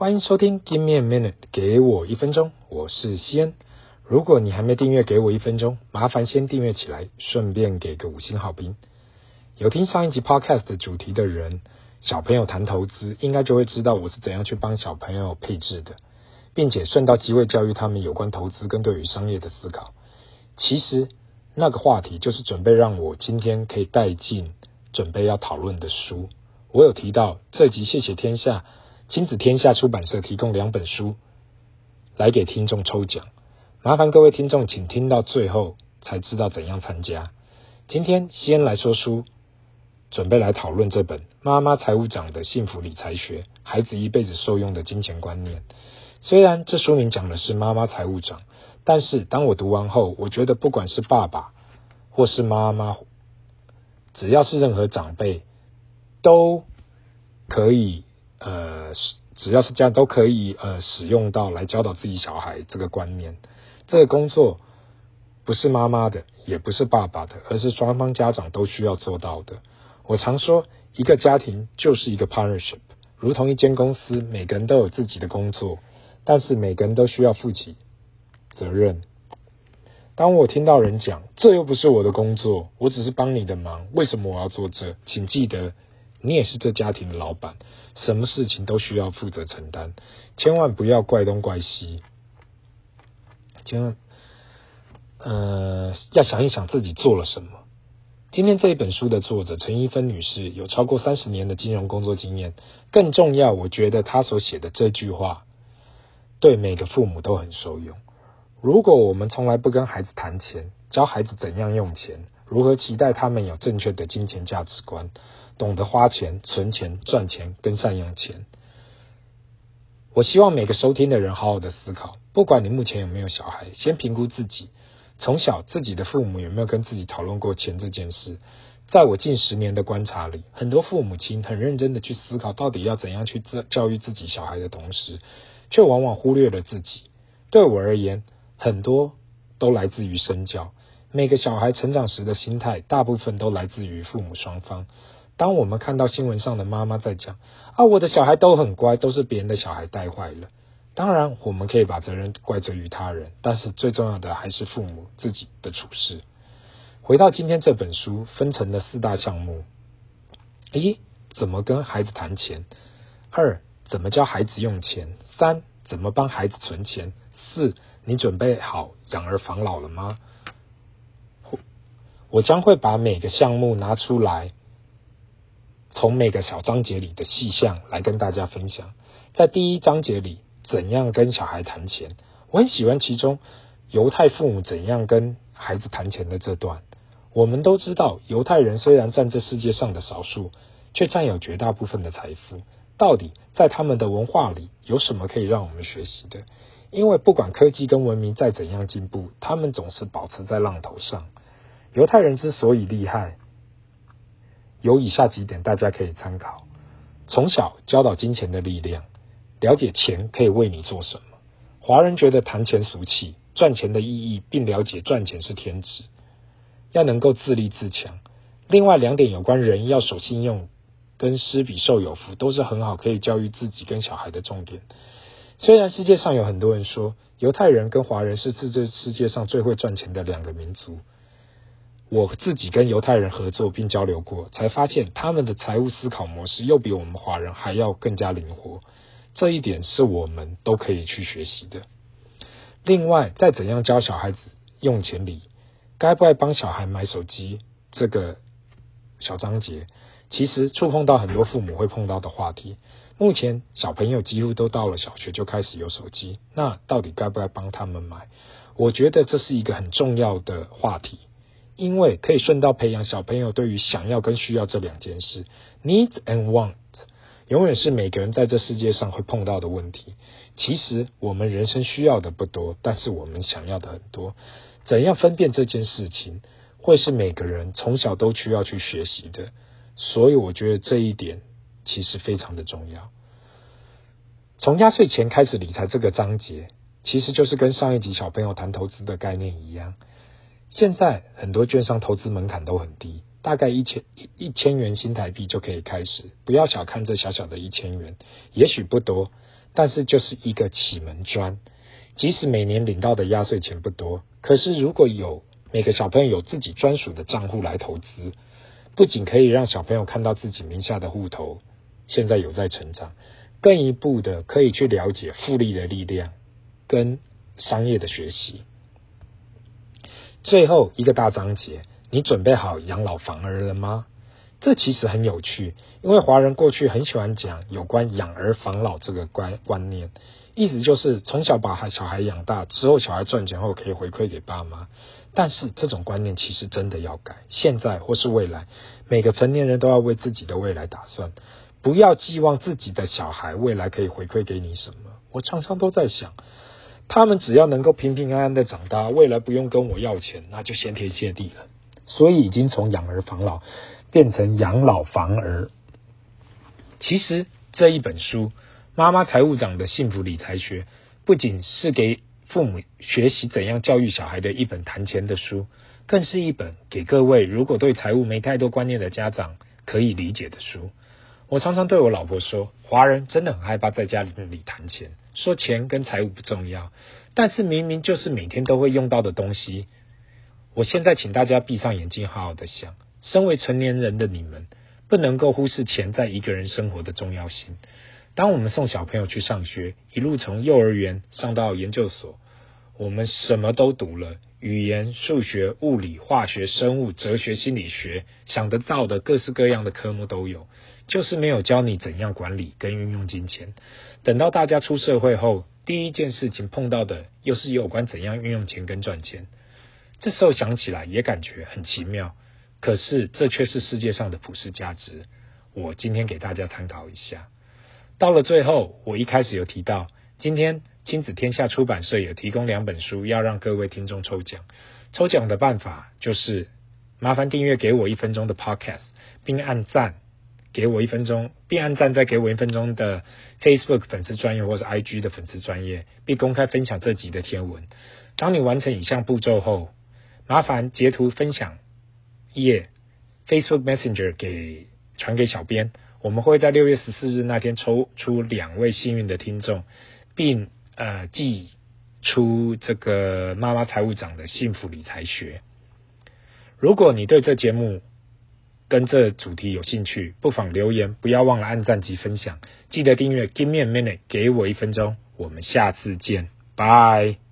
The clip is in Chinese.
欢迎收听 Give me a minute，给我一分钟，我是西恩。如果你还没订阅，给我一分钟，麻烦先订阅起来，顺便给个五星好评。有听上一集 Podcast 主题的人，小朋友谈投资，应该就会知道我是怎样去帮小朋友配置的，并且顺道机会教育他们有关投资跟对于商业的思考。其实那个话题就是准备让我今天可以带进准备要讨论的书。我有提到这集，谢谢天下亲子天下出版社提供两本书来给听众抽奖。麻烦各位听众，请听到最后才知道怎样参加。今天先来说书，准备来讨论这本《妈妈财务长的幸福理财学》，孩子一辈子受用的金钱观念。虽然这书名讲的是妈妈财务长，但是当我读完后，我觉得不管是爸爸或是妈妈，只要是任何长辈，都可以呃，只要是这样都可以呃使用到来教导自己小孩这个观念。这个工作不是妈妈的，也不是爸爸的，而是双方家长都需要做到的。我常说，一个家庭就是一个 partnership，如同一间公司，每个人都有自己的工作，但是每个人都需要负起责任。当我听到人讲，这又不是我的工作，我只是帮你的忙，为什么我要做这？请记得，你也是这家庭的老板，什么事情都需要负责承担，千万不要怪东怪西。千万，呃，要想一想自己做了什么。今天这一本书的作者陈一芬女士有超过三十年的金融工作经验，更重要，我觉得她所写的这句话对每个父母都很受用。如果我们从来不跟孩子谈钱，教孩子怎样用钱，如何期待他们有正确的金钱价值观，懂得花钱、存钱、赚钱跟善用钱，我希望每个收听的人好好的思考。不管你目前有没有小孩，先评估自己从小自己的父母有没有跟自己讨论过钱这件事。在我近十年的观察里，很多父母亲很认真的去思考到底要怎样去教育自己小孩的同时，却往往忽略了自己。对我而言，很多都来自于身教。每个小孩成长时的心态，大部分都来自于父母双方。当我们看到新闻上的妈妈在讲啊，我的小孩都很乖，都是别人的小孩带坏了。当然，我们可以把责任怪罪于他人，但是最重要的还是父母自己的处事。回到今天这本书，分成了四大项目：一、怎么跟孩子谈钱；二、怎么教孩子用钱；三、怎么帮孩子存钱；四、你准备好养儿防老了吗？我将会把每个项目拿出来，从每个小章节里的细项来跟大家分享。在第一章节里。怎样跟小孩谈钱？我很喜欢其中犹太父母怎样跟孩子谈钱的这段。我们都知道，犹太人虽然占这世界上的少数，却占有绝大部分的财富。到底在他们的文化里有什么可以让我们学习的？因为不管科技跟文明再怎样进步，他们总是保持在浪头上。犹太人之所以厉害，有以下几点大家可以参考：从小教导金钱的力量。了解钱可以为你做什么？华人觉得谈钱俗气，赚钱的意义，并了解赚钱是天职，要能够自立自强。另外两点有关人要守信用跟施比受有福，都是很好可以教育自己跟小孩的重点。虽然世界上有很多人说犹太人跟华人是这这世界上最会赚钱的两个民族，我自己跟犹太人合作并交流过，才发现他们的财务思考模式又比我们华人还要更加灵活。这一点是我们都可以去学习的。另外，在怎样教小孩子用钱里，该不该帮小孩买手机这个小章节，其实触碰到很多父母会碰到的话题。目前小朋友几乎都到了小学就开始有手机，那到底该不该帮他们买？我觉得这是一个很重要的话题，因为可以顺道培养小朋友对于想要跟需要这两件事，needs and want。永远是每个人在这世界上会碰到的问题。其实我们人生需要的不多，但是我们想要的很多。怎样分辨这件事情，会是每个人从小都需要去学习的。所以我觉得这一点其实非常的重要。从压岁钱开始理财这个章节，其实就是跟上一集小朋友谈投资的概念一样。现在很多券商投资门槛都很低。大概一千一一千元新台币就可以开始，不要小看这小小的一千元，也许不多，但是就是一个启门砖。即使每年领到的压岁钱不多，可是如果有每个小朋友有自己专属的账户来投资，不仅可以让小朋友看到自己名下的户头现在有在成长，更一步的可以去了解复利的力量跟商业的学习。最后一个大章节，你准备好养老防儿了吗？这其实很有趣，因为华人过去很喜欢讲有关养儿防老这个观观念，意思就是从小把孩小孩养大之后，小孩赚钱后可以回馈给爸妈。但是这种观念其实真的要改，现在或是未来，每个成年人都要为自己的未来打算，不要寄望自己的小孩未来可以回馈给你什么。我常常都在想，他们只要能够平平安安的长大，未来不用跟我要钱，那就谢天谢地了。所以已经从养儿防老。变成养老防儿。其实这一本书《妈妈财务长的幸福理财学》，不仅是给父母学习怎样教育小孩的一本谈钱的书，更是一本给各位如果对财务没太多观念的家长可以理解的书。我常常对我老婆说，华人真的很害怕在家里谈钱，说钱跟财务不重要，但是明明就是每天都会用到的东西。我现在请大家闭上眼睛，好好的想。身为成年人的你们，不能够忽视钱在一个人生活的重要性。当我们送小朋友去上学，一路从幼儿园上到研究所，我们什么都读了，语言、数学、物理、化学、生物、哲学、心理学，想得到的各式各样的科目都有，就是没有教你怎样管理跟运用金钱。等到大家出社会后，第一件事情碰到的又是有关怎样运用钱跟赚钱。这时候想起来也感觉很奇妙。可是，这却是世界上的普世价值。我今天给大家参考一下。到了最后，我一开始有提到，今天亲子天下出版社也提供两本书，要让各位听众抽奖。抽奖的办法就是，麻烦订阅给我一分钟的 Podcast，并按赞给我一分钟，并按赞再给我一分钟的 Facebook 粉丝专业或是 IG 的粉丝专业，并公开分享这集的贴文。当你完成以上步骤后，麻烦截图分享。页、Facebook Messenger 给传给小编，我们会在六月十四日那天抽出两位幸运的听众，并呃寄出这个妈妈财务长的幸福理财学。如果你对这节目跟这主题有兴趣，不妨留言，不要忘了按赞及分享，记得订阅 Give me a minute，给我一分钟，我们下次见，拜。